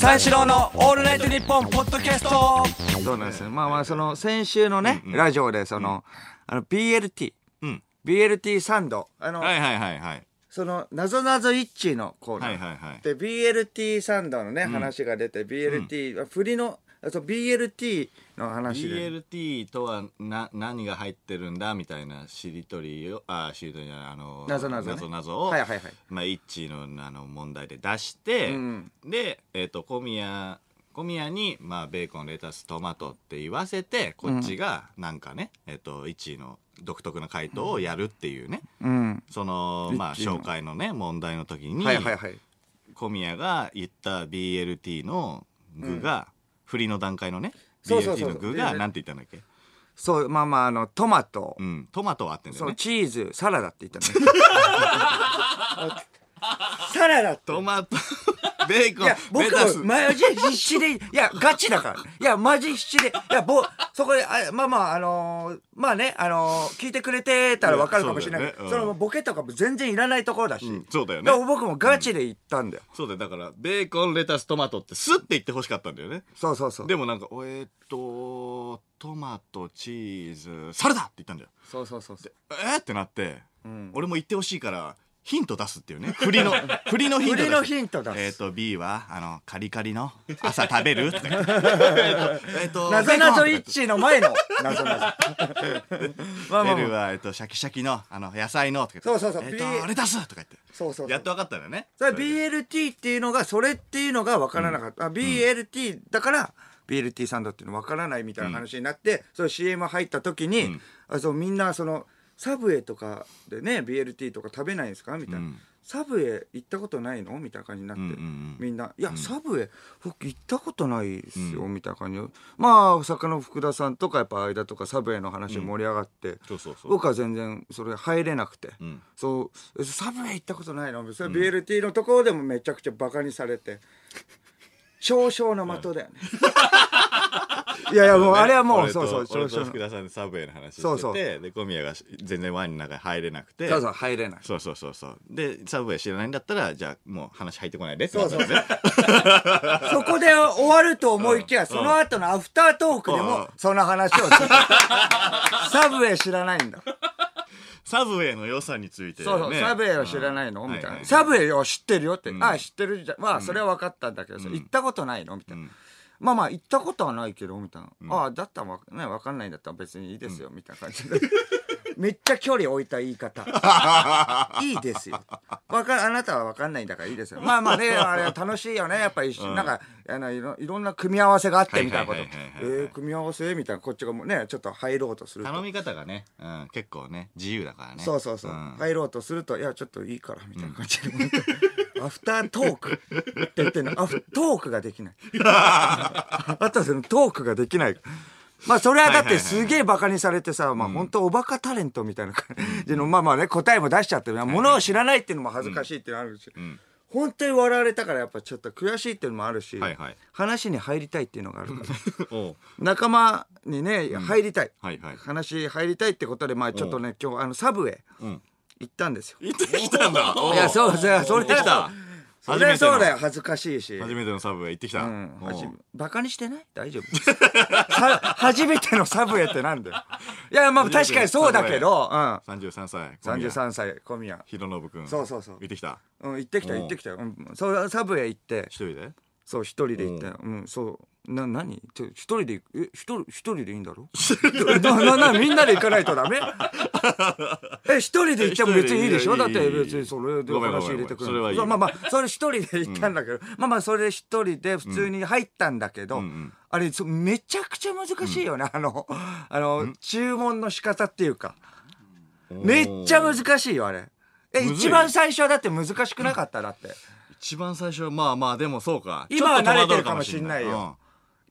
三四郎のオールナイトニッポンポッドキャストそうなんですよ。まあまあ、その、先週のね、ラジオで、その、あの、BLT、うん。BLT サンド、あの、はいはいはいはい。その、なぞなぞ一致のコーナー。はいはいはい。で、BLT サンドのね、話が出て、BLT、振りの、あそう BLT の話で。BLT とはな何が入ってるんだみたいなしりとりをあしりとりじゃないあのなぞなぞねなぞなぞを、はいはいはいまあ、一致のあの問題で出して、うんで、えっと小宮小宮に、まあ、ベーコンレタストマトって言わせてこっちがなんかね、えっと一位の独特な回答をやるっていうね、うん。そのまあ紹介のね問題の時に、はいはいはい。小宮が言った BLT の具が、振りの段階のねそうそうそう BLT の具がでなんて言ったんだっけ？そう、まあまあ、あの、トマト、うん、トマトは合ってんだそう、よね。チーズ、サラダって言ったね。サラダって。トマト、ベーコンいや、、僕レタス。もマジ必死で、いや、ガチだから。いや、マジ必死で、いや、ぼ、そこで、あまあまあ、あのーまあね、あのー聞いてくれてたらわかるかもしれないけど、いやそうだよねうんそのボケとかも全然いらないところだし。うんそうだよね僕もガチで言ったんだよ。そうだよ。だから、ベーコン、レタス、トマトってスッて言ってほしかったんだよね。そうそうそう。でもなんか、おえーっと、トマト、チーズ、サラダって言ったんだよ。そうそうそうそう。えーってなって、ん俺も言ってほしいから、ヒント出すっていうね。振りの、振りのヒント出す。振りのヒント出すえーっと、B は、あの、カリカリの朝食べる？とか言ってえーっと、なぞなぞ一致の前の、なぞなぞ。まあまあまあ。ベルは、えっと、シャキシャキの、あの、野菜の、とか言ってそうそうそうえっ B と、レタスとか言って。そうそうやっと分かったんだよね。それ BLT っていうのが、それっていうのが分からなかった。あ BLT だから、BLT サンドっていうの分からないみたいな話になって、その CM 入った時に、んあそうみんなその、サブウェイとかでね、BLT とか食べないんですか？みたいな。うん。サブウェイ行ったことないの？みたいな感じになって、うんうんうん。みんな、いや、サブウェイ、僕行ったことないですよ、みたいな感じで。まあ、坂の福田さんとか、やっぱ間とかサブウェイの話盛り上がって、そうそうそう。僕は全然それ入れなくて、ん。そう。えサブウェイ行ったことないの？それ BLT のところでもめちゃくちゃバカにされて。少々の的だよね、いやいやもうあれはもうそうそう俺と福田さんでサブウェイの話しててそうそう。で小宮が全然ワインの中に入れなくて。そうそう入れない。そうそうそうそう。でサブウェイ知らないんだったらじゃあもう話入ってこないでってそうそうなったんですね そこで終わると思いきや、その後のアフタートークでうんもその話をする サブウェイ知らないんだ。サブウェイの良さについてね。そうそう、サブウェイを知らないの、みたいな、はいはい。サブウェイを知ってるよって、ん。ああ知ってる。じゃんまあそれは分かったんだけどさ、行ったことないの？みたいな、まあまあ行ったことはないけどみたいな、ああだったらわね分かんないんだったら別にいいですよ、みたいな感じでめっちゃ距離置いた言い方。いいですよ。わかあなたは分かんないんだからいいですよ。まあまあね あれは楽しいよね。やっぱり、なんかあのいろいろんな組み合わせがあってみたいなこと。えー組み合わせみたいなこっちがもうねちょっと入ろうとすると。頼み方がね、うん、結構ね自由だからね。そうそうそう、ん。入ろうとすると「いやちょっといいから」みたいな感じで、アフタートークって言ってんの。アフトークができない。あとはそのトークができないまあそれはだってすげえバカにされてさ、まあ本当おバカタレントみたいな感じ。の、まあまあね答えも出しちゃってるものを知らないっていうのも恥ずかしいっていうのもあるし、本当に笑われたからやっぱちょっと悔しいっていうのもあるし、話に入りたいっていうのがあるから。仲間にね入りたい、話入りたいってことでまあちょっとね今日あのサブウェイん。行ったんですよ、行ってきたんだ。いやそうそうそれ行ってきたそれはそうだよ。恥ずかしいし。初めてのサブウェイ行ってきた、うん、バカにしてない？大丈夫？さ初めてのサブウェイってなんだよいやまあ確かにそうだけど、うん、33歳小宮。33歳小宮。弘信君。そうそうそう。行ってきた。うん、行ってきた行ってきた。よ、うん、そうサブウェイ行って。一人で？そう一人で行ってうん。そう。な何？ちょ一人で行く？え一人一人でいいんだろ？なななみんなで行かないとダメ？え一人で行っても別にいいでしょ？だって別にそれで話入れてくる。まあまあそれ一人で行ったんだけど、まあまあそれ一人で普通に入ったんだけど、うんうん。あれそめちゃくちゃ難しいよね、あのあの注文の仕方っていうか。めっちゃ難しいよあれ。え一番最初はだって難しくなかった？だって一番最初まあまあでもそうか。今は慣れてるかもしんないよ。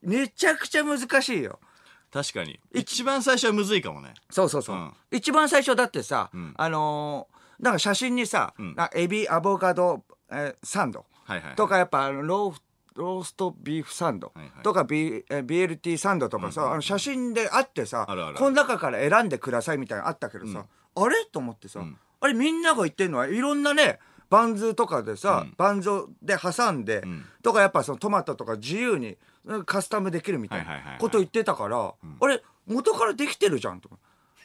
めちゃくちゃ難しいよ。うん確かに。一番最初はむずいかもね。そうそうそう、うん。一番最初だってさ、ん。あのーなんか写真にさ、ん。なエビアボカド、えーサンド。はいはいとかやっぱローローストビーフサンド。はいはい。とか、B えー BLT サンドとかさ、あの写真であってさあるあるこの中から選んでくださいみたいなのあったけどさ、あれ？と思ってさ、あれみんなが言ってるのはいろんなねバンズとかでさ、うん。バンズで挟んで、ん。とかやっぱそのトマトとか自由にうんカスタムできるみたいないこと言ってたから、あれ元からできてるじゃんと。か。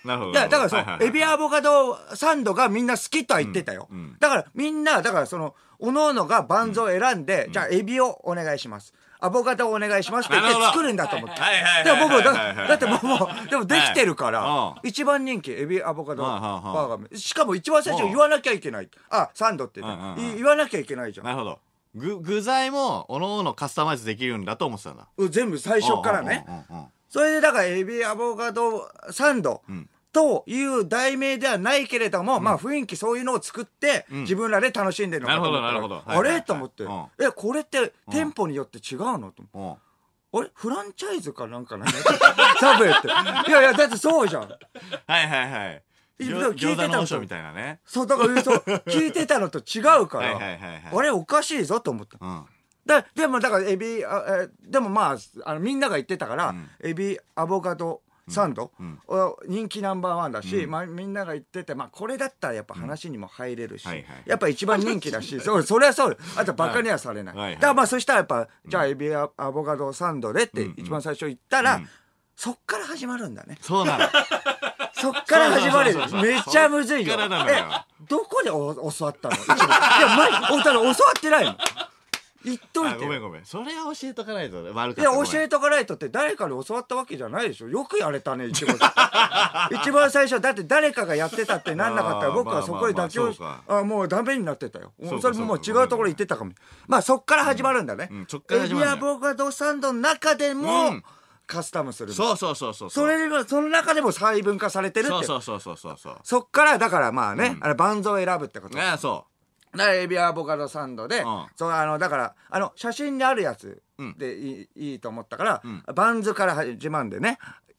なるほど。いや、だからその、エビアボカドサンドがみんな好きとは言ってたよ。だからみんな、だからその、おのおのがバンズを選んで、じゃあエビをお願いします。アボカドをお願いしますって言って作るんだと思って。でも僕、だだってもう、でもできてるからは、一番人気、エビアボカドバーガー。しかも一番最初うん言わなきゃいけない。あ、サンドって言わなきゃいけないじゃん。な。るほど。具具材もおのおのカスタマイズできるんだと思ってたんだ。うん全部最初からね。それでだからエビアボカドサンド。んという題名ではないけれども、まあ雰囲気そういうのを作って、自分らで楽しんでるのかと思ったらなるほどなるほど。あれ？と思って、うん。えこれって店舗によって違うの？と思って。うん。あれ？フランチャイズかなんかなサブウェイって。いやいや、だってそうじゃん。はいはいはい。聞いてたのみたいなね。そう、だから、そう、聞いてたのと違うから、あれおかしいぞと思った。うん。だでもだからエビあえでもまああのみんなが言ってたから、エビアボカドサンド、お人気ナンバーワンだし、まあ、みんなが言ってて、まあ、これだったらやっぱ話にも入れるし、やっぱ一番人気だし そうそれはそうあとバカにはされない、だからまあそしたらやっぱ、じゃあエビアアボカドサンドでって一番最初言ったら、そっから始まるんだね。そうなの。そっから始まる。めっちゃむずいよ。えどこでお 教わったの？いや前おただ教わってないの言っといて。あごめんごめん。それは教えとかないと悪かいや、教えとかないとって誰かに教わったわけじゃないでしょ。よくやれたね、一番。一番最初、だって誰かがやってたってなんなかったら、僕はそこで妥協しまあまあまああ、もうダメになってたよ。それももう違うところ行ってたかも。まあ、そっから始まるんだね。うん。うん。そっからエ始まるんだよ。ビアボカドサンドの中でうもん、カスタムするの。そうそうそうそうそれその中でも細分化されてるって。そうそうそうそうそうそう。そっから、だからまあね、あれ、バンズを選ぶってこと。ああそだからエビアボカドサンドで、ん。そうあのだからあの写真にあるやつでいい,、いいと思ったから、バンズから始まるんでね。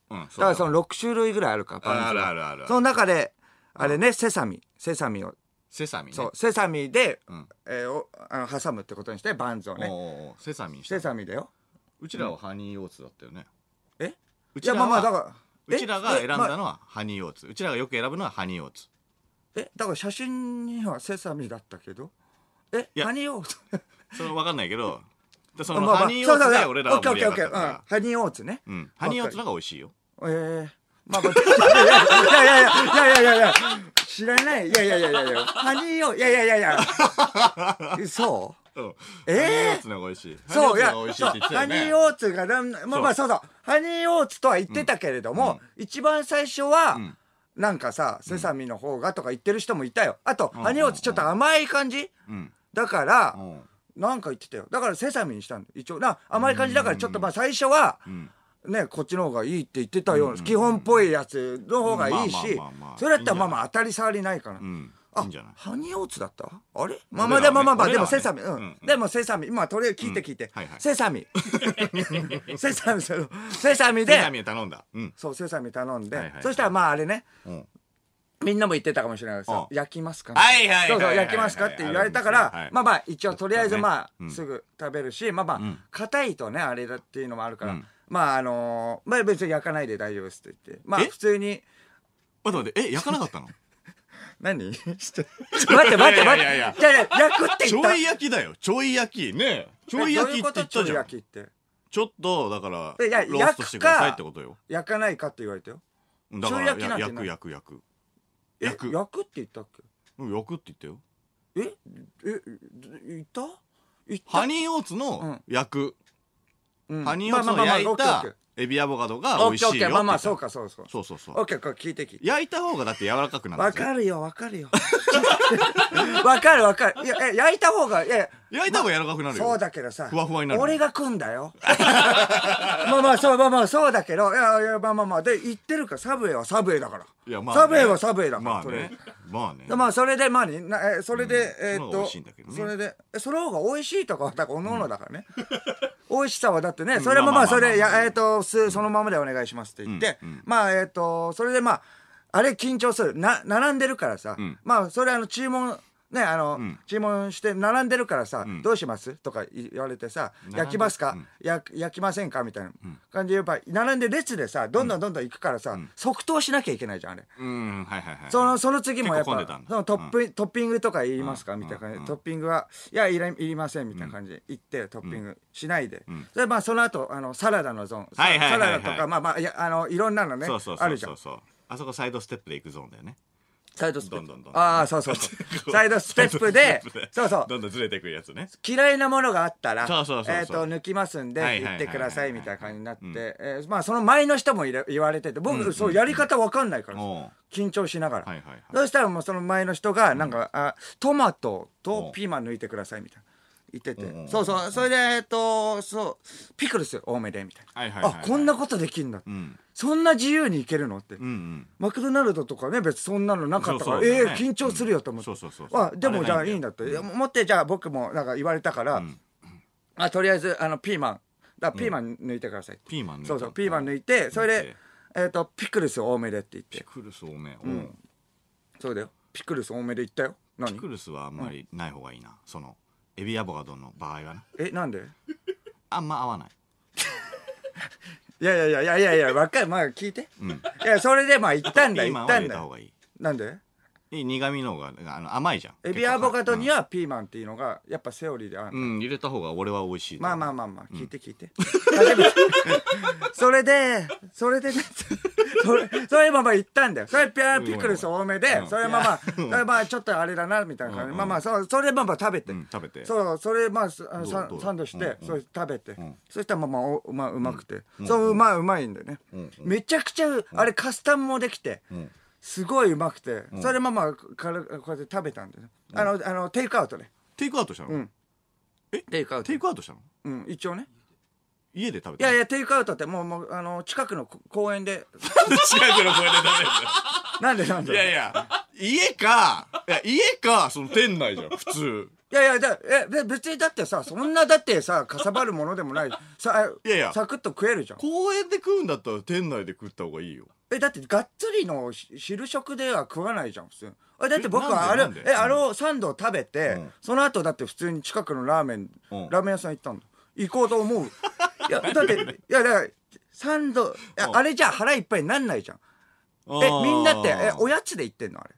だからその6種類ぐらいあるかバンズがあるあるある。その中であれねセサミ。セサミを。セサミね。そうセサミで、ん。えーおあの挟むってことにしてバンズをね。セサミセサミだよ。うちらはハニーオーツだったよね。え？うちらいやまあまあだはからうちらが選んだえのはハニーオーツ。うちらがよく選ぶのはハニーオーツえ、だから写真にはセサミだったけど、え、ハニーオーツ。それ分かんないけど、そのハニーオーツが俺らは、ハニーオーツね。うん、ハニーオーツの方が美味しいよ。えー、まあ、まあ、いやいやいやいやいやいやいや知らない。いやいやいやいやいや、ハニーオーツ、いやいやいやいや。そうえハニーオーツの美味しい。そう、いや、ハニーオーツがいハニーオーツ、まあまあ、そうそう、ハニーオーツとは言ってたけれども、一番最初は、うんなんかさセサミの方がとか言ってる人もいたよ。あと、ハニーオーツちょっと甘い感じ、うん。だから、うん。なんか言ってたよ。だからセサミにしたんだ一応。な甘い感じ。だからちょっとまあ最初は、ん。ねこっちの方がいいって言ってたよ、基本っぽいやつの方がいいし、それだったらまあまあ当たり障りないから、うん。あいいんじゃない？ハニーオーツだった？あれ？まあまあでもまあまあでもセサミ、うん。うんでもセサミ。まあとりあえず聞いて聞いて、セサミ。セサミセサミで。セサミを頼んだ。うん。そうセサミ頼んで、そしたらまああれね。うん。みんなも言ってたかもしれないけどさうん焼きますか？はいはいはいそうそう焼きますかって言われたからまあまあ一応とりあえずまあうん。すぐ食べるしまあまあん。硬いとねあれだっていうのもあるからうん。まああのーまあ別に焼かないで大丈夫ですって言って。まあえ？普通に。待って待ってえ焼かなかったの？何？ちょちょ待って待って待いやいやいや。焼くってち言った。ょい焼きだよ。ちょい焼きね。えちょい焼きって言ったじゃん。えどういうこと？ちょい焼きって。ちょっとだからえいやローストしてくださいってことよ。焼かないかって言われたよ。だからちょい焼きなんてや焼く何焼く焼く。え焼く。焼くって言ったっうん焼くって言ったよ。けええ言った？言った？ハニーオーツうのん。焼く。うん。ハニーオーツ焼いたエビアボカドが美味しいよまあまあそうかそうそうそうそうそう。オッケーこれ聞いて聞いて。焼いた方がだって柔らかくなる。んわですよかるよわかるよ。わかる わかる。いやえ焼いた方がいや。焼いた方が柔らかくなるよ。そうだけどさふわふわになる俺が食うんだよ。まあまあそうまあまあそうだけど。いやいやまあまあまあ。で言ってるかサブウェイはサブウェイだから。いやまあね。サブウェイはサブウェイだから、まあそれ。ねまあね。でまあそれでまあになえそれで、うん。えーっとその方が美味しいんだけどね。それでえその方が美味しいとかはだからおのおのだからね、美味しさはだってねそれもまあそれやえーっとすそのままでお願いしますって言って、うん。うんまあえーっとそれでまああれ緊張する。な並んでるからさ、ん。まあそれあの注文ねあの、ん。注文して並んでるからさ、ん。どうします？とか言われてさ焼きますか、うん。焼焼きませんか？みたいな感じで言えば並んで列でさどんどんどんどん行くからさ、即答しなきゃいけないじゃんあれ。うん。はいはいはいそのその次もやっぱそのトップ、トッピングとか言いますか、うんみたいな感じ。で、うん。トッピングはいやいらいりませんみたいな感じ。で言ってトッピングしないで、ん。そまあその後あのサラダのゾーン、サラダとかまあまあいやあのいろんなのねそうそうそうあるじゃん。そうそうあそこサイドステップで行くゾーンだよねサイドステップ。どんどんどんどん。ああそうそうそう。サイドステップでそうそう。どんどんずれていくやつね。嫌いなものがあったらそうそうそうそう。えーと抜きますんで言ってくださいみたいな感じになって、えーまあその前の人もいれ言われてて僕、そうやり方わかんないから緊張しながら、はいはいはい。そしたらもうその前の人がなんか、あトマトとピーマン抜いてくださいみたいな言ってて、うんうんそうそう。それでえっとそう。ピクルス多めでみたいな、はいはいはいはい。あこんなことできるんだ、うん。そんな自由にいけるのって、うんうん。マクドナルドとかね別にそんなのなかったからそうそう。だね。えー緊張するよと思って、うん。そうそうそうあでもじゃあいいいんだって、思ってじゃあ僕もなんか言われたから、ん。あとりあえずあのピーマン。だピーマン抜いてください、ピーマン抜いた。そうそう。ピーマン抜いてそれでえっ、とピクルス多めでって言って。ピクルス多め。ん。うん。そうだよ。ピクルス多めで言ったよ。何？ピクルスはあんまりない方がいいな。そのエビアボカドの場合はなえなんで？あんま合わない。いやいやいやいやいやいやわかる。まあ聞いて、ん。いやそれでまあ言ったんだピーマンは言ったんだよ入れた方がいいなんで？いい苦味の方があの甘いじゃん。エビアボカドにはは。ピーマンっていうのがやっぱセオリーである、うん入れた方が俺は美味しいまあまあまあまあ聞いて聞いて、それでそれでねそれそれまあまあ言ったんだよ。それピャーピクルス多めでうん。それまあまあそれまあちょっとあれだなみたいな感じ、うん。まあまあそそれまあまあ食べて、うん食べて。そうそれまあすあのどうどうサンサンドして、それ食べて、ん。そしたらまあまあおまあうまくて、そううまいうまいんだよね、うん。めちゃくちゃあれカスタムもできて、んすごいうまくて、それまあまあ軽くこうやって食べたんだよ。ね、あのあのテイクアウトね。テイクアウトしたの？うん。え？テイクアウト。テイクアウトしたの？うん一応ね。家で食べたいやいやテイクアウトってもうもうあの近くのこ公園で。近くの公園で食べるなんでなんで？いやいや家かいや家かその店内じゃん普通いやいやだえで別にだってさそんなだってさかさばるものでもない。さいやいや。サクッと食えるじゃん。公園で食うんだったら店内で食った方がいいよ。えだってがっつりのし昼食では食わないじゃん普通。あだって僕はあれえあのサンドを食べて、うん。その後だって普通に近くのラーメン、うん。ラーメン屋さん行ったんだ。行こうと思う。いやだっていやだからサンドいやうん。あれじゃ腹いっぱいになんないじゃん。えみんなってえおやつで行ってんのあれ？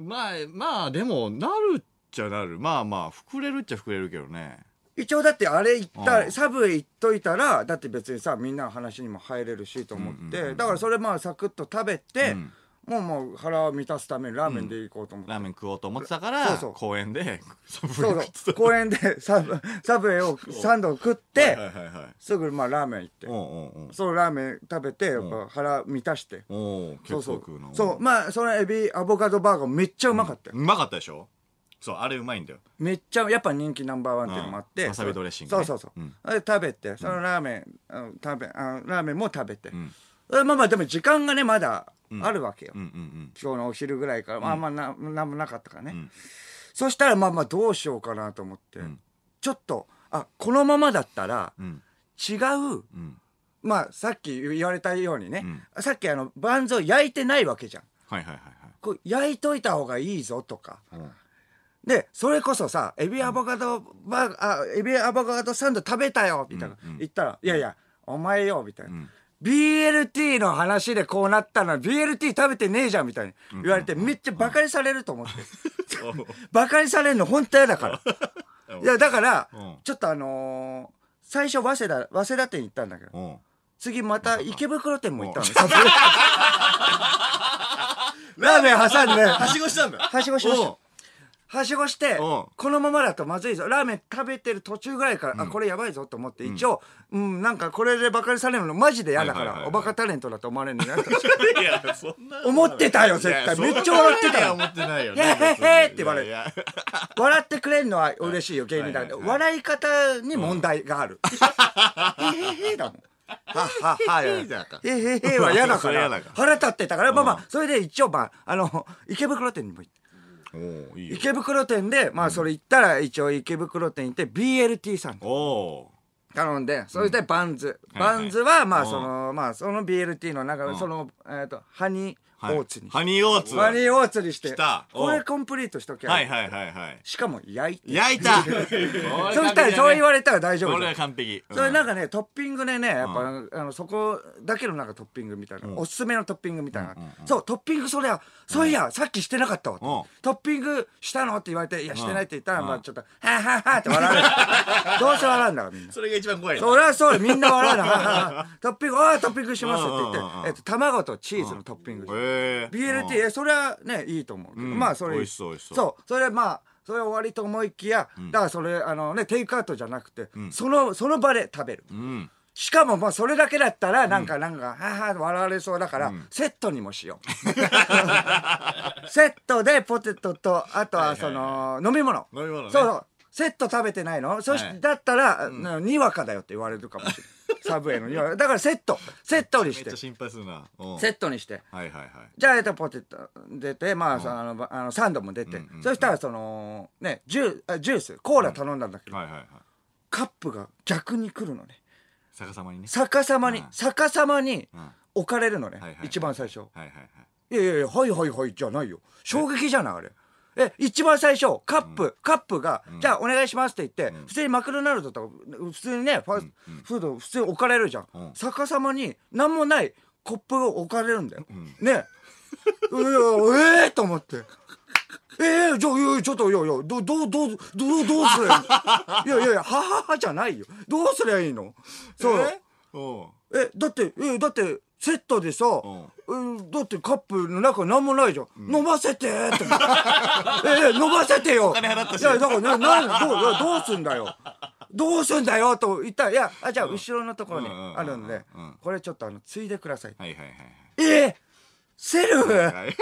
まあまあでもなるっちゃなる。まあまあ膨れるっちゃ膨れるけどね。一応だってあれ行ったうん。サブへ行っといたらだって別にさみんなの話にも入れるしと思って、だからそれまあサクッと食べて、うん。もうもう腹を満たすためにラーメンで行こうと思って、ラーメン食おうと思ってたからそうそう。公園でそうそう。そう公園でサブ サブウェイをサンドを食って、はいはいはいはい。すぐまあラーメン行って、おうそうラーメン食べてやっぱ腹満たして、おう結そうそう構食うの。そうまあそのエビアボカドバーガーめっちゃうまかったよ、うまかったでしょ？そうあれうまいんだよ。めっちゃやっぱ人気ナンバーワンっていうのもあって、うん。わさびドレッシングね。そうそうそう、うん。あれ食べてそのラーメン、あの食べあのラーメンも食べて、まあまあでも時間がねまだあるわけよ、うんうん今日のお昼ぐらいから、まあまあななんもなかったからね、ん。そしたらまあまあどうしようかなと思って、ん。ちょっとあこのままだったらうん。違う、うん。まあさっき言われたようにね、さっきあのバンズを焼いてないわけじゃん。はいはいはいこう焼いといた方がいいぞとか。はいうんでそれこそさエビアボカドバーあエビアボカドサンド食べたよみたいな、言ったら「いやいやお前よ」みたいな、ん。BLT の話でこうなったのは BLT 食べてねえじゃんみたいに言われてめっちゃバカにされると思って。バカにされるの本当嫌だから。いやだからうん。ちょっとあのー最初早稲田早稲田店行ったんだけどうん。次また池袋店も行ったの。ラーメン挟んで。はしごしたんだ。はしごしましたはしごしてうん。このままだとまずいぞ。ラーメン食べてる途中ぐらいから、あこれやばいぞと思って一応、うんなんかこれでバカにされるのマジで嫌だから、おバカタレントだと思われるの嫌だ 思ってたよ絶対。めっちゃ笑ってたよ思ってないよ。へへへって言われる。笑ってくれるのは嬉しいよ芸人だけど、笑い方に問題がある、へへへだもん。はっはっはや。へへへ は嫌だから。腹立ってたから。まあまあそれで一応まああの池袋店にも行っていいよ。池袋店でまあそれ行ったら一応池袋店行って BLT さん頼んでそれでバンズ、バンズはまあうん。そのまあその BLT の中でそのえっとハニーはいオーツにして。ハニーオーツ。ハニーオーツにして。これコンプリートしときゃはいはいはいはい。しかも焼いて。焼いた。そしたらそう言われたら大丈夫これは完璧。それなんかかねトッピングでねやっぱ、あのそこだけのなんかトッピングみたいな、おすすめのトッピングみたいな、そうトッピングそりゃそういや、さっきしてなかったわ。と、トッピングしたのって言われていやしてないって言ったら、まあちょっとはぁはぁはぁって笑われるどうせ笑うんだからみんな。それが一番怖いそりゃそうよ。みんな笑うなトッピングああトッピングしますって言ってえっと卵とチーズのトッピングえ BLT えそれはねいいと思うけど、うん。まあそれ美味しそう美味しそう。そう。それまあそれ終わりと思いきや、だからそれあのねテイクアウトじゃなくて、そのその場で食べる、うん。しかもまあそれだけだったらなんかなんか、はあはあ笑われそうだから、セットにもしよう。セットでポテトとあとはその、飲み物。飲み物ね。そうそう。セット食べてないの？そしはい。だったら、なにわかだよって言われるかもしれない サブウェイのに。わかだからセット。セットにして。めっちゃ心配するな。うん。セットにして。はいはいはい。じゃあ、えっと、ポテト出て、まあ、そのあの、あのサンドも出て、うんうんそしたら、その、ね、ジュあジュース、コーラ頼んだんだけど、はいはいはい。カップが逆に来るのね。逆さまにね。逆さまに、うん。逆さまにうん。置かれるのね、はいはいはい。一番最初。はいはいはい。いやいやいや、はいはいはい、じゃないよ。衝撃じゃない、あれ。え、一番最初、カップ、カップが、じゃあお願いしますって言って、普通にマクドナルドとか、普通にね、ファスフード、普通に置かれるじゃん。うん。逆さまに、なんもないコップが置かれるんだよ。ね。いや、ええと思って。ええじゃあ、いやいやちょっと、いやいや、ど、どう、どう、どう、どうすりゃいいの？い やいやいや、はははじゃないよ。どうすりゃいいの？そう。え？だってえだってセットでさ、うん、だってカップの中何もないじゃん、飲ませてって。え飲ませてよ。金払ったし。いやだからななどういやどうすんだよ。どうすんだよと言ったらいやあじゃあ後ろのところにあるんでうん。これちょっとあのついでくださいはいはいはいえーセルフ？はい。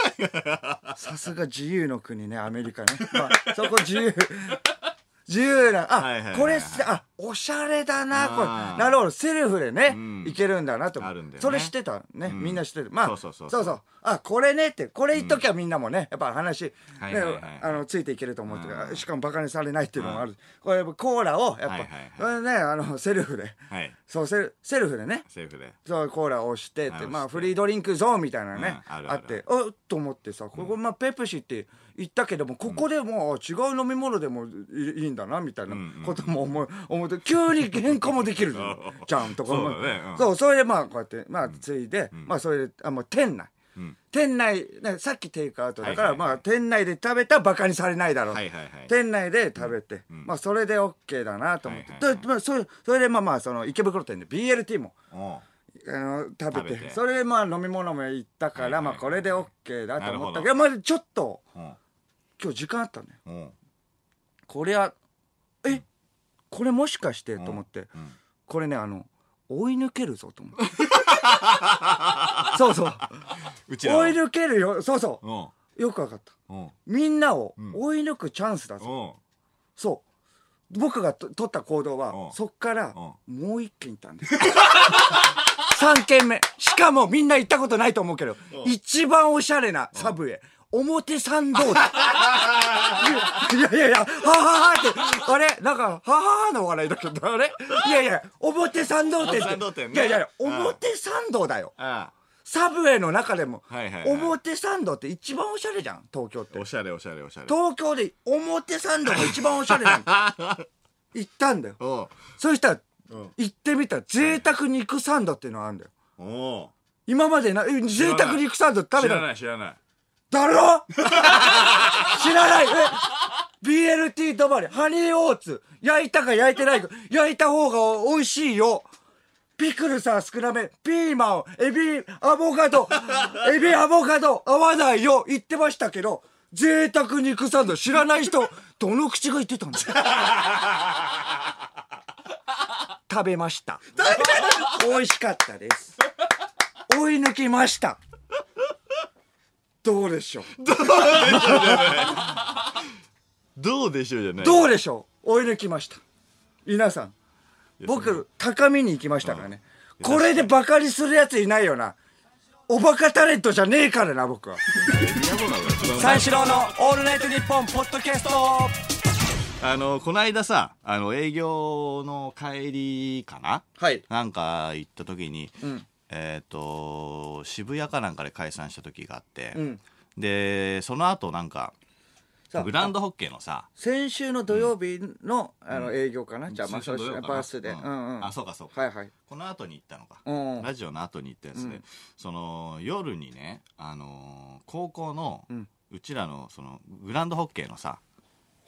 さすが自由の国ねアメリカね、まあ、そこ自由自由なあ、はいはいはいはい。これせあおしゃれだなこれ。あーなるほど。セルフでね、うん。いけるんだなと。あるんだよね。それ知ってたね、うん。みんな知ってる。まあそうそうそうそう。あこれねってこれ言っときゃみんなもねやっぱ話、ねはいはいはい。あのついていけると思ってるうん。しかもバカにされないっていうのもある、これやっぱコーラをやっぱ、はいはいはい。これねあのセルフで。はい。そうセルセルフでね。セーフで。そうコーラを押してって、はい押して。まあフリードリンクゾーンみたいなのね、うんあるある。あってあっと思ってさここまあペプシって言ったけどもここでも違う飲み物でもいいいんだなみたいなことも思う思って急に変化もできるのじ ゃんとか思そうそうそれでまあこうやってまあついで、まあそれであもう店内。うん。店内ねさっきテイクアウトだから、まあ店内で食べたらバカにされないだろう、はいはいはい。店内で食べて、まあそれで OK だなと思って、はいはそれそれでまあまあその池袋店で BLT もあの食べて。食べて。それでまあ飲み物も行ったから、まあこれで OK だと思ったなけど。まあちょっとうん今日時間あったねうん。これはえ？これもしかしてと思って、うん。これねあの追い抜けるぞと思って。そうそう。追い抜けるよ。そうそう。よくわかった。うん。みんなをん。追い抜くチャンスだぞ、うん。そう。僕がと取った行動はうん。そっからうもう一軒行ったんです。3軒目。しかもみんな行ったことないと思うけど一番おしゃれなサブウェイ表参道いやいやいやはははってあれ？なんかはははの笑いだけどあれ？いやいや表参道店って。表参道店ね。いやいや表参道だよ。あサブウェイの中でもはいはいはい。表参道って一番おしゃれじゃん？東京って。あおしゃれおしゃれおしゃれ。東京で表参道が一番おしゃれなの 行ったんだよ。おう。そしたらうん。行ってみたら贅沢肉サンドっていうのがあるんだよ。おう。今までなえ贅沢肉サンド食べ知らたない知らないだろ知らない。え？BLT 止まり。ハニーオーツ。焼いたか焼いてないか。焼いた方が美味しいよ。ピクルスは少なめ。ピーマンエビアボカド。エビアボカド。合わないよ。言ってましたけど。贅沢肉サンド。知らない人。どの口が言ってたんだ？よ食べました。美味しかったです。追い抜きましたどうでしょう。どうでしょうじゃない。どうでしょう。追い抜きました。皆さん。僕高みに行きましたからね。これでバカにするやついないよな。おバカタレントじゃねえからな僕は。三四郎の「オールナイトニッポン」ポッドキャスト。あのこの間さあの営業の帰りかな？はい。なんか行った時に、んえっ、と渋谷かなんかで解散した時があって、うん。でその後なんかグランドホッケーのさ先週の土曜日の,、あの営業かな、じゃあまあバースで、ううん。んうん。あそうかそうか、はいはい。この後に行ったのか、うん。うんラジオの後に行ったやつで、うん。その夜にね、あのー高校の、ううんちらのそのグランドホッケーのさ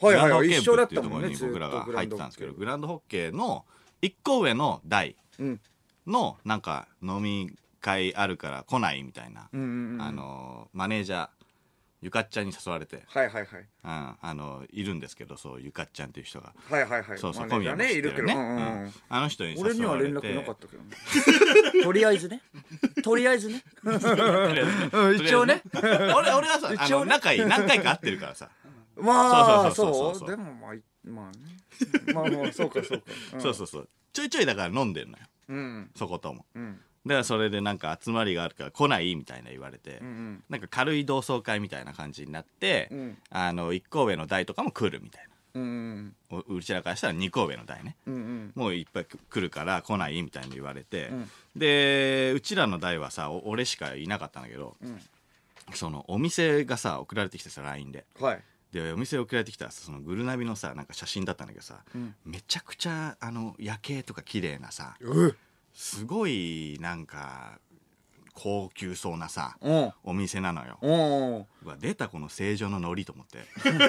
はいはいグランドホッケー部っていうところに僕らが入ってたんですけどグランドホッケーの一個上の台。うんのなんか飲み会あるから来ないみたいな、うんうんうん。あのーマネージャーゆかっちゃんに誘われて、はいはいはい。うん、あのいるんですけどそうゆかっちゃんっていう人が、はいはいはい。そうそう小宮も知ってるね、いるけど、うんうんううん。んあの人に誘俺には連絡なかったけど ね。とりあえずね。とりあえずね。うん一応ね。俺俺はさあ一応ね。の仲いい何回か会ってるからさ、まあそうそうそうそうそうそう。でもまあいまあね。まあまあそうかそうか、ん。そうそうそう。ちょいちょいだから飲んでんのようん。そことも。うん。だからそれでなんか集まりがあるから来ないみたいな言われて、うんうん。なんか軽い同窓会みたいな感じになって、うん。あの1個上の台とかも来るみたいうんなおうちらからしたら2個上の台ね。うんうん。もういっぱい来るから来ないみたいに言われて、うん。でうちらの代はさお俺しかいなかったんだけど、ん。そのお店がさ送られてきてさ LINE で。はいでお店送られてきたそのグルナビのさなんか写真だったんだけどさ、ん。めちゃくちゃあの夜景とか綺麗なさうすごいなんか高級そうなさうん。お店なのよ。うわ出たこの正常のノリと思って。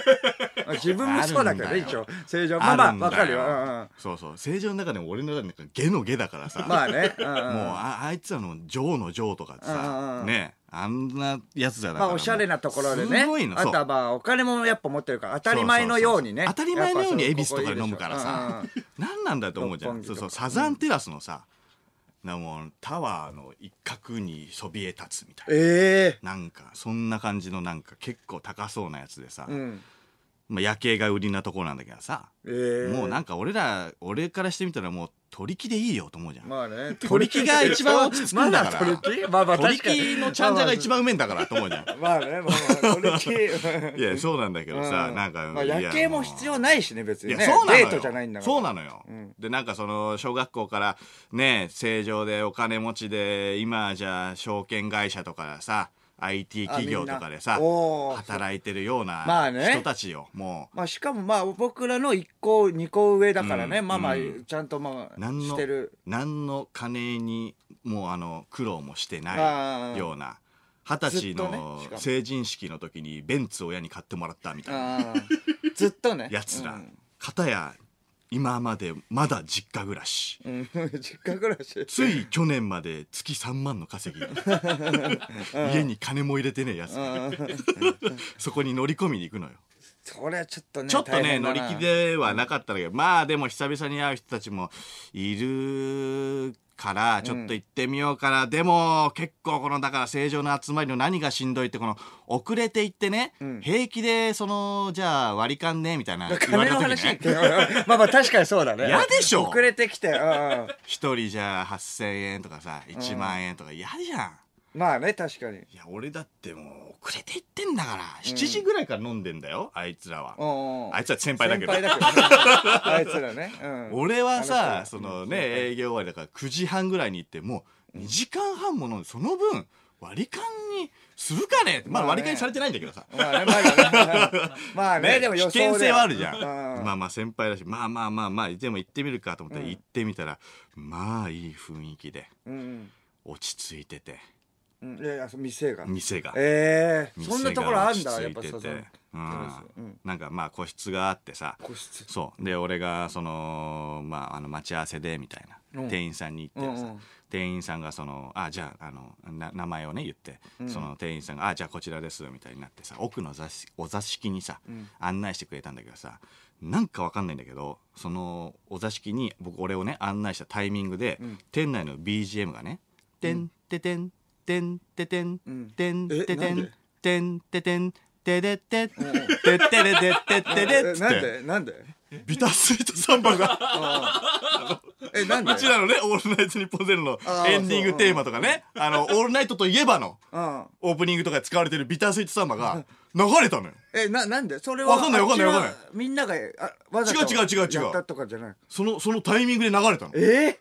自分もそうだけどね一応。正常。まあまあわかるよ、うんうん、そうそう。正常の中でも俺の中でなんのゲだからさ、まあね、うんうん、もうああいつらのジョーのジョーとかってうんうんさうん。ねあんなやつじゃなまあおしゃれなところでね。すごいの。あとはまあお金もやっぱ持ってるから当たり前のようにね。当たり前のように恵比寿とかで飲むからさ。何なんだと思うじゃん。そうそう。サザンテラスのさなもうタワーの一角にそびえ立つみたいな。ええ。なんかそんな感じのなんか結構高そうなやつでさ、うんまあ、夜景が売りなところなんだけどさ、ええもうなんか俺ら俺からしてみたらもう取り木でいいよと思うじゃん、まあね。取り木が一番落ち着くんだから。まだ取り木。まあまあ取り木のちゃんじゃが一番うめえんだからと思うじゃん。まあねまあまあ。取り木。いやそうなんだけどさ、うん。なんか、まあ、夜景も必要ないしね別にね。そうなのよ。デートじゃないんだから。そうなのよ、うん。でなんかその小学校からね正常でお金持ちで今じゃあ証券会社とかさ IT 企業とかでさ働いてるようなまあね。人たちよもまあしかもまあ僕らの1個2個上だからね、うんまあまあうん。ちゃんとまあ何のしてる。う何の金にもうあの苦労もしてあなーいような二十歳の成人式の時にベンツ親に買ってもらったみたいな。ずっとね。やつら、うん。片や今までまだ実家暮らし。うん、実家暮らし。つい去年まで月3万の稼ぎ。家に金も入れてねえやつ。うん。そこに乗り込みに行くのよ。それはちょっとねちょっとね乗り気ではなかったんだけどまあでも久々に会う人たちもいるからちょっと行ってみようかな、でも結構このだから正常な集まりの何がしんどいってこの遅れて行ってね、ん。平気でそのじゃあ割り勘ねみたいな言われ金のた時話。ね まあまあ確かにそうだね。嫌でしょ。遅れてきてうん。一人じゃあ8,000円とかさ1万円とか嫌じゃん、まあね確かに。いや俺だってもう遅れて行ってんだから。7時ぐらいから飲んでんだよ、あいつらは、あいつら先輩だけど。あいつらね、うん、俺はあさそのね営業終わりだから9時半ぐらいに行ってもう2時間半も飲んでその分割り勘にするかね？まあ割り勘にされてないんだけどさ、まあねまだね。まあね ねでも危険性はあるじゃん、うん。まあまあ先輩だしまあまあまあまあでも行ってみるかと思ってうん。行ってみたら、まあいい雰囲気でうん。落ち着いててうん。いやいや店が。店が。ええ。そんなところあるんだやっぱそう落ち着いてて。うん。うん。なんかまあ個室があってさ。個室。そう。で俺がそのまああの待ち合わせでみたいな、うん。店員さんに行ってさ、うんうん。店員さんがそのあじゃああのな名前をね言って、その店員さんがあじゃあこちらですみたいになってさ奥の座敷お座敷にさ、案内してくれたんだけどさなんかわかんないんだけどそのお座敷に僕俺をね案内したタイミングで、店内の BGM がね「てんててんてんててんうん。てんててんで？んてんててんてでっててってれてってってれっつっえなんてでなんでビタースイートサンバがえなんでうちらのね「オールナイトニッポンゼロのエンディングテーマとかねあの「オールナイトといえば」のうんオープニングとかで使われてるビタースイートサンバが流れたのよえななんでそれはわかんないわかんないわかんないみんながあわざと違う違う違う違うやったとかじゃないそのそのタイミングで流れたのえ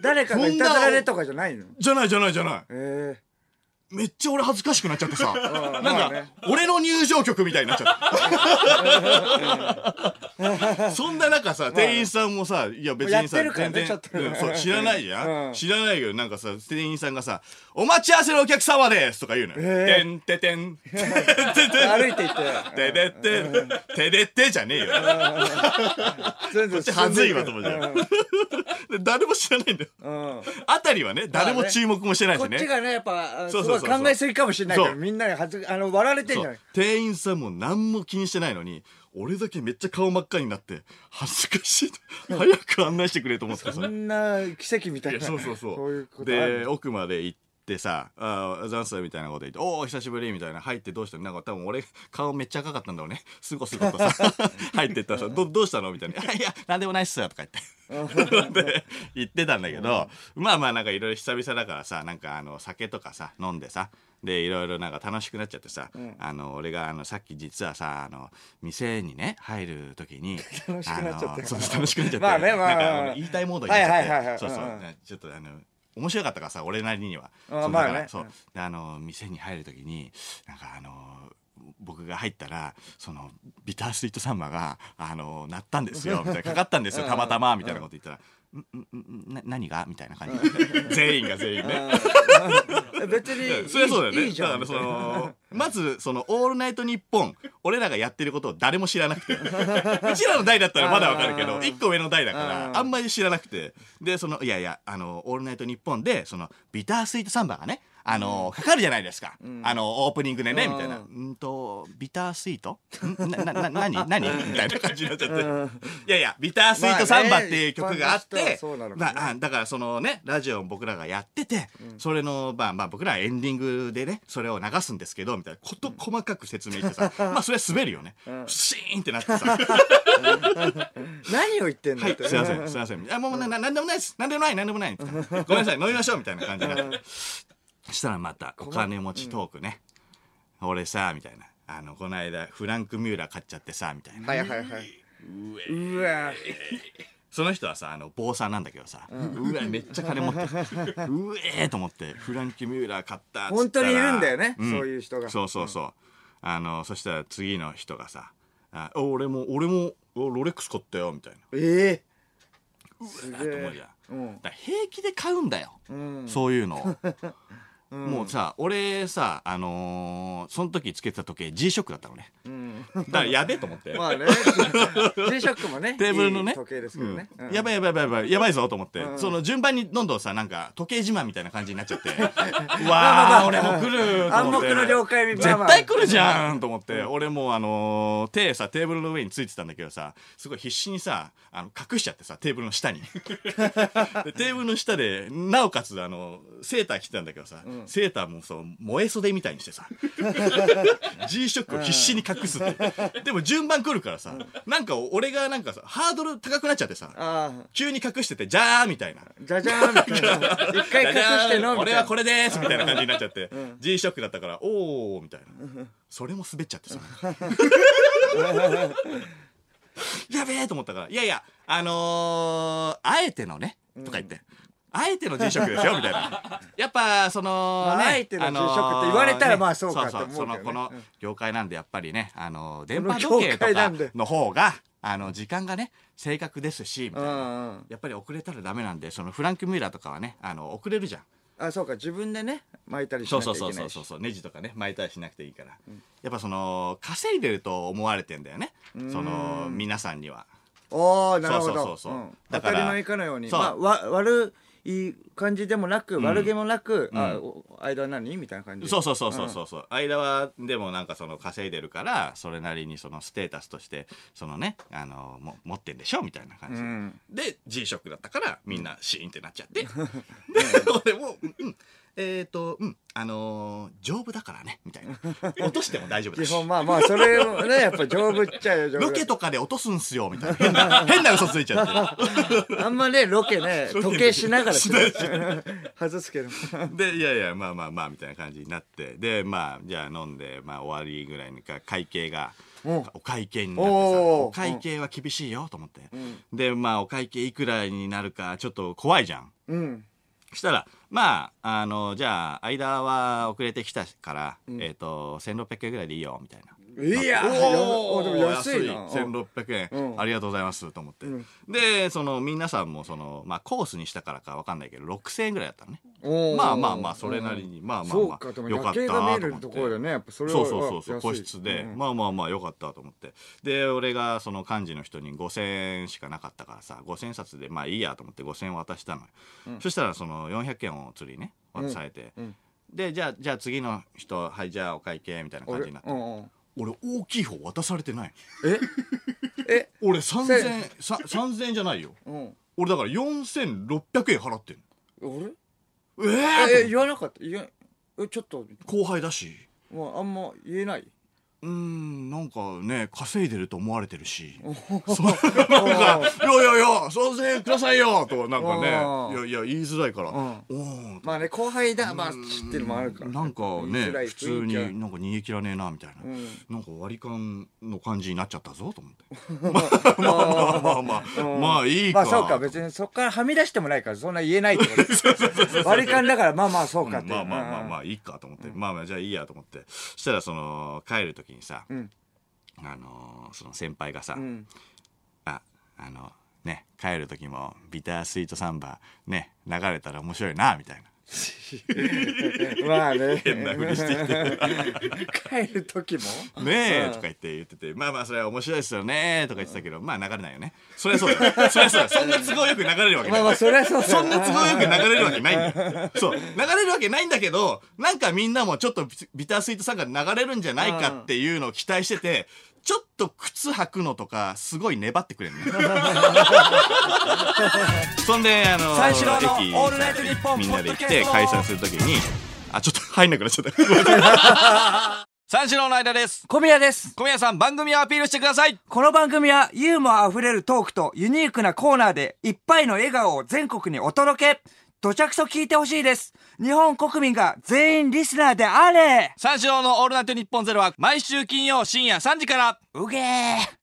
誰かがいたずられとかじゃないの？じゃないじゃないじゃない。え。めっちゃ俺恥ずかしくなっちゃってさ。なんまか、俺の入場曲みたいになっちゃった。そんな中さ店員さんもさいや別にさやってるからね全然ちょっとうんそう知らないじゃん、うん。知らないけどなんかさ店員さんがさ「お待ち合わせのお客様です」とか言うのよ「えてんててん」ててー、歩いていって。てでっててでってじゃねえよ。全然こっちはずいわと思うじゃん。で誰も知らないんだよ。うん。うんあたりはね誰も注目もしてないしね。こっちがねやっぱそうそうそうそう。考えすぎかもしれないけそう。どみんなにはずあの笑われてんじゃない？店員さんも何も気にしてないのに俺だけめっちゃ顔真っ赤になって恥ずかしい早く案内してくれと思ってさ。そんな奇跡みたいいやなそうそうそう。そういうことある。で奥まで行ってさ「ああザンス」みたいなこと言って「おお久しぶり」みたいな入ってどうしたの？なんか多分俺顔めっちゃ赤かったんだろうね。すごすごとさ 入ってったらさ「どどうしたの?」みたいな「いやいやなんでもないっすよ」とか言って。で言ってたんだけどまあまあなんかいろいろ久々だからさなんかあの酒とかさ飲んでさでいろいろなんか楽しくなっちゃってさ、あの俺があのさっき実はさあの店にね入る時に 楽しくなっちゃって楽しくなっちゃってまあねまあ。なんか俺言いたいモードになっちゃって、はいはいはいはい。そうそう、うん。ちょっとあの面白かったからさ俺なりには。あそうまあね。そう。であの店に入る時になんかあの僕が入ったらそのビタースイートサンバがあの鳴ったんですよ みたいなかかったんですよたまたまみたいなこと言ったら「んん何が?」みたいな感じで 全員が全員ね。え別にそりゃそうだよね。いいじゃんその、まず、その、オールナイトニッポン、俺らがやってることを誰も知らなくて。うちらの代だったらまだわかるけど、あー一個上の代だかうら、んあんまり知らなくて。で、その、いやいや、あの、オールナイトニッポンで、その、ビタースイートサンバがね、あの、かかるじゃないですか。あの、オープニングでね、みたいな。うんんと、ビタースイート？ん な、な、な、なに 何？みたいな感じになっちゃって。いやいや、ビタースイートサンバっていう曲があってだからそのね、ラジオを僕らがやってて、それの、まあまあ僕らはエンディングでね、それを流すんですけど、みたいな。こと細かく説明してさ、まあそれは滑るよね。シーンってなってさ、何を言ってんの？はい、すいません、すいません。あ、もうな、んでもないです。なんでもない、なんでもない。ごめんなさい、飲みましょう、みたいな感じになって。そしたらまた、お金持ちトークね。俺さ、みたいな。あの、この間、フランク・ミューラー買っちゃってさ、みたいな。はいはいはいうわその人はさ、あの、坊さんなんだけどさ、うわ、めっちゃ金持ってる。うえーと思って、フランキー・ミューラー買ったっつったら本当にいるんだよねそういう人がそうそうそう。あの、そしたら次の人がさ、あ俺も、俺も、おロレックス買ったよ、みたいな。ええすだと思うじゃん。うんだから平気で買うんだよ。うんそういうのを。もうさ、俺さ、あのーその時つけてた時計 G-SHOCK だったのね。うん。だからやべえと思って。まあね。G ショックもね テーブルのね。いい時計ですけどね。うん。やばいやばいやばいやばいやばいぞと思って、うん。その順番にどんどんさなんか時計自慢みたいな感じになっちゃって。うわあ俺も来ると思って。暗黙の了解みたいな絶対来るじゃんと思って、俺もうあのー手さテーブルの上についてたんだけどさすごい必死にさあの隠しちゃってさテーブルの下に。でテーブルの下でなおかつあのセーター着てたんだけどさ、セーターもそう燃え袖みたいにしてさ。G ショックを必死に隠すって。でも順番来るからさなんか俺がなんかさハードル高くなっちゃってさあ急に隠しててじゃーみたいな。あじゃじゃーんみたいな。一回隠してのみたいな。俺はこれですみたいな感じになっちゃって、G ショックだったからおおみたいな。それも滑っちゃってさ。やべえと思ったからいやいやあのー、あえてのねとか言って、あえてのックですよみたいな。やっぱその、ねまああえてのックって言われたらまあそうかそうって思うけどね。そのこのうん業界なんでやっぱりねあの電波時計とかの方があの時間がね正確ですしみたいな。うんうん。やっぱり遅れたらダメなんでそのフランク・ミューラーとかはねあの遅れるじゃん。あそうか自分でね巻いたりしそなうそうそうそうきゃいけないしそうそうネジとかね巻いたりしなくていいから、やっぱその稼いでると思われてんだよね。その皆さんには。おおなるほど。そうそうそうそう。うん。だから当たり前かのように。そう。まあわ悪い感じでもなく、悪気もなく、あお間は何？みたいな感じそうそうそうそうそうそう。間はでもなんかその稼いでるからそれなりにそのステータスとしてそのねあのも持ってんでしょみたいな感じ、うん。で G ショックだったからみんなシーンってなっちゃって、で俺もうんうんえっ、とうんあのー丈夫だからねみたいな。落としても大丈夫だ基し本まあまあそれもねやっぱ丈夫っちゃよ丈夫。ロケとかで落とすんすよみたいな。変な 変な嘘ついちゃって。あんまねロケね時計しながらしない。外すけど。でいやいやまあまあまあみたいな感じになって。でまあじゃあ飲んで、まあ、終わりぐらいにか会計がう。んお会計になってさお会計は厳しいよと思って、でまあお会計いくらになるかちょっと怖いじゃん。うん。したらまああのじゃあ間は遅れてきたから、えっ、と1600円ぐらいでいいよみたいないやおでも安いな。1600円、うん。ありがとうございます。と思って、ん。でその皆さんもその、まあ、コースにしたからか分かんないけど6000円ぐらいだったのね。おー。まあまあまあそれなりに、まあまあまそうかでもあよかった夜景が見えるねやっぱそれはそうそうそうそう安い。個室で、うん。まあまあまあよかったと思って。で俺がその幹事の人に5000円しかなかったからさ5000円札でまあいいやと思って5000円渡したのよ、そしたらその400円を釣りね渡されて、ん。でじゃあじゃあ次の人はいじゃあお会計みたいな感じ俺になって、うんうん俺大きい方渡されてない。え？え？俺3000円さ3000円じゃないよ。うん。俺だから4600円払ってんの。俺？えええ言わなかった。言ええちょっと。後輩だし。もうあんま言えない？うーんなんかね稼いでると思われてるし。お そうなんか「いやいやいや3000円くださいよ」となんかねうん。いやいや言いづらいから「ん。おーまあね後輩だまあ知ってるのもあるから。なんかね普通になんか逃げ切らねえなみたいな、ん。なんか割り勘の感じになっちゃったぞと思って。まあまあまあまあまあ、いいか。まあそうか別にそこからはみ出してもないからそんな言えないってこと割り勘だからまあまあそうかって。まあまあまあまああいいかと思って、まあまあじゃあいいやと思って。そしたらその帰る時にさ、ん。あのーその先輩がさ、うん。ああのね帰る時もビタースイートサンバね流れたら面白いなみたいな まあね変なふりしてきて 帰る時も？ねえ、うんとか言って言ってて、まあまあそれは面白いですよねとか言ってたけど、まあ流れないよね。そりゃそうだよ。そりゃそうだよ。そんな都合よく流れるわけない。まあまあそりゃそうそんな都合よく流れるわけないんだよ。そう。流れるわけないんだけど、なんかみんなもちょっとビビタースイートさんが流れるんじゃないかっていうのを期待してて、ちょっと靴履くのとか、すごい粘ってくれるね。そんで、あの、三四郎の駅オールナイトニッポンみんなで行っポッドキャスト。て解散するときに、あ、ちょっと入んなくなっちゃった。三四郎の間です。小宮です。小宮さん番組をアピールしてください。この番組はユーモア溢れるトークとユニークなコーナーでいっぱいの笑顔を全国にお届けどちゃくそ聞いてほしいです。日本国民が全員リスナーであれ。三四郎のオールナイトニッポンゼロは毎週金曜深夜3時から。うげー